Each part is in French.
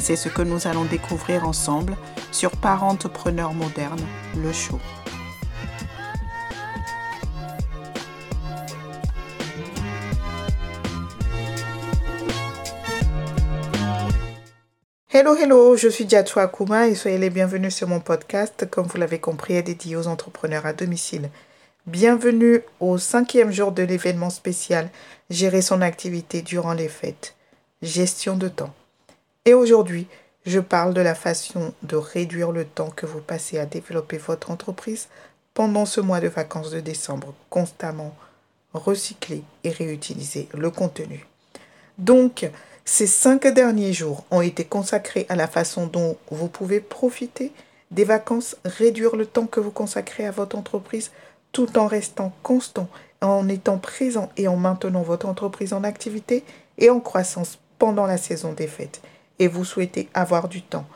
C'est ce que nous allons découvrir ensemble sur Parentepreneur moderne, le show. Hello, hello, je suis Diatou Akuma et soyez les bienvenus sur mon podcast, comme vous l'avez compris, dédié aux entrepreneurs à domicile. Bienvenue au cinquième jour de l'événement spécial Gérer son activité durant les fêtes. Gestion de temps. Et aujourd'hui, je parle de la façon de réduire le temps que vous passez à développer votre entreprise pendant ce mois de vacances de décembre, constamment recycler et réutiliser le contenu. Donc, ces cinq derniers jours ont été consacrés à la façon dont vous pouvez profiter des vacances, réduire le temps que vous consacrez à votre entreprise tout en restant constant, en étant présent et en maintenant votre entreprise en activité et en croissance pendant la saison des fêtes. Et vous souhaitez avoir du temps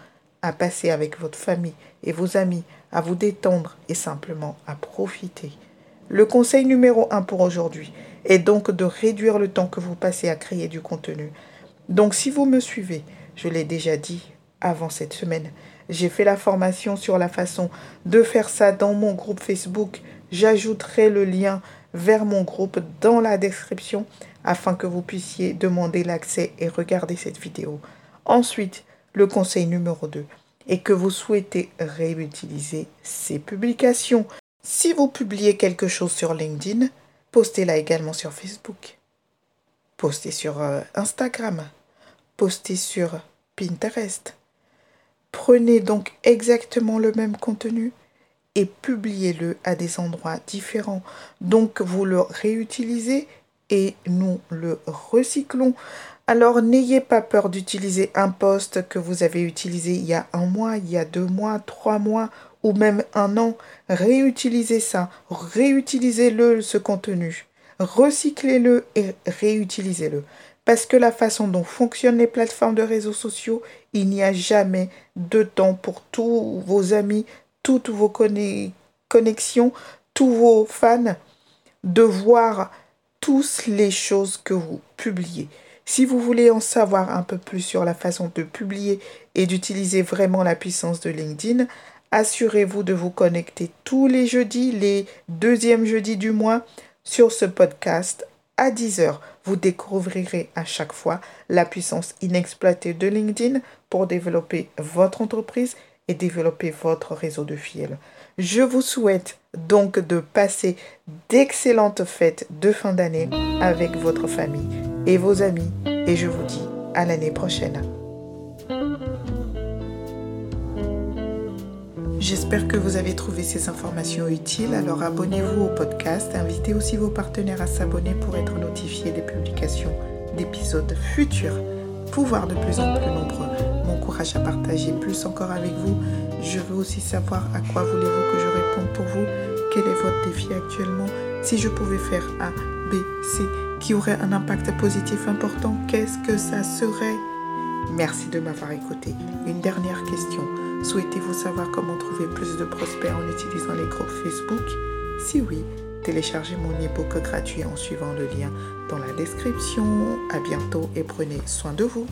à passer avec votre famille et vos amis, à vous détendre et simplement à profiter. Le conseil numéro un pour aujourd'hui est donc de réduire le temps que vous passez à créer du contenu. Donc si vous me suivez, je l'ai déjà dit avant cette semaine, j'ai fait la formation sur la façon de faire ça dans mon groupe Facebook. J'ajouterai le lien vers mon groupe dans la description afin que vous puissiez demander l'accès et regarder cette vidéo. Ensuite, le conseil numéro 2 est que vous souhaitez réutiliser ces publications. Si vous publiez quelque chose sur LinkedIn, postez-la également sur Facebook. Postez sur euh, Instagram. Postez sur Pinterest. Prenez donc exactement le même contenu et publiez-le à des endroits différents. Donc vous le réutilisez et nous le recyclons. Alors n'ayez pas peur d'utiliser un poste que vous avez utilisé il y a un mois, il y a deux mois, trois mois ou même un an. Réutilisez ça, réutilisez-le ce contenu, recyclez-le et réutilisez-le. Parce que la façon dont fonctionnent les plateformes de réseaux sociaux, il n'y a jamais de temps pour tous vos amis, toutes vos connexions, tous vos fans de voir toutes les choses que vous publiez. Si vous voulez en savoir un peu plus sur la façon de publier et d'utiliser vraiment la puissance de LinkedIn, assurez-vous de vous connecter tous les jeudis, les deuxièmes jeudis du mois, sur ce podcast à 10h. Vous découvrirez à chaque fois la puissance inexploitée de LinkedIn pour développer votre entreprise et développer votre réseau de fils. Je vous souhaite donc de passer d'excellentes fêtes de fin d'année avec votre famille et vos amis et je vous dis à l'année prochaine. J'espère que vous avez trouvé ces informations utiles, alors abonnez-vous au podcast, invitez aussi vos partenaires à s'abonner pour être notifiés des publications d'épisodes futurs. Pour voir de plus en plus nombreux, m'encourage à partager plus encore avec vous. Je veux aussi savoir à quoi voulez-vous que je réponde pour vous, quel est votre défi actuellement, si je pouvais faire A, B, C, qui aurait un impact positif important, qu'est-ce que ça serait? Merci de m'avoir écouté. Une dernière question. Souhaitez-vous savoir comment trouver plus de prospects en utilisant les groupes Facebook? Si oui, téléchargez mon e-book gratuit en suivant le lien dans la description. À bientôt et prenez soin de vous.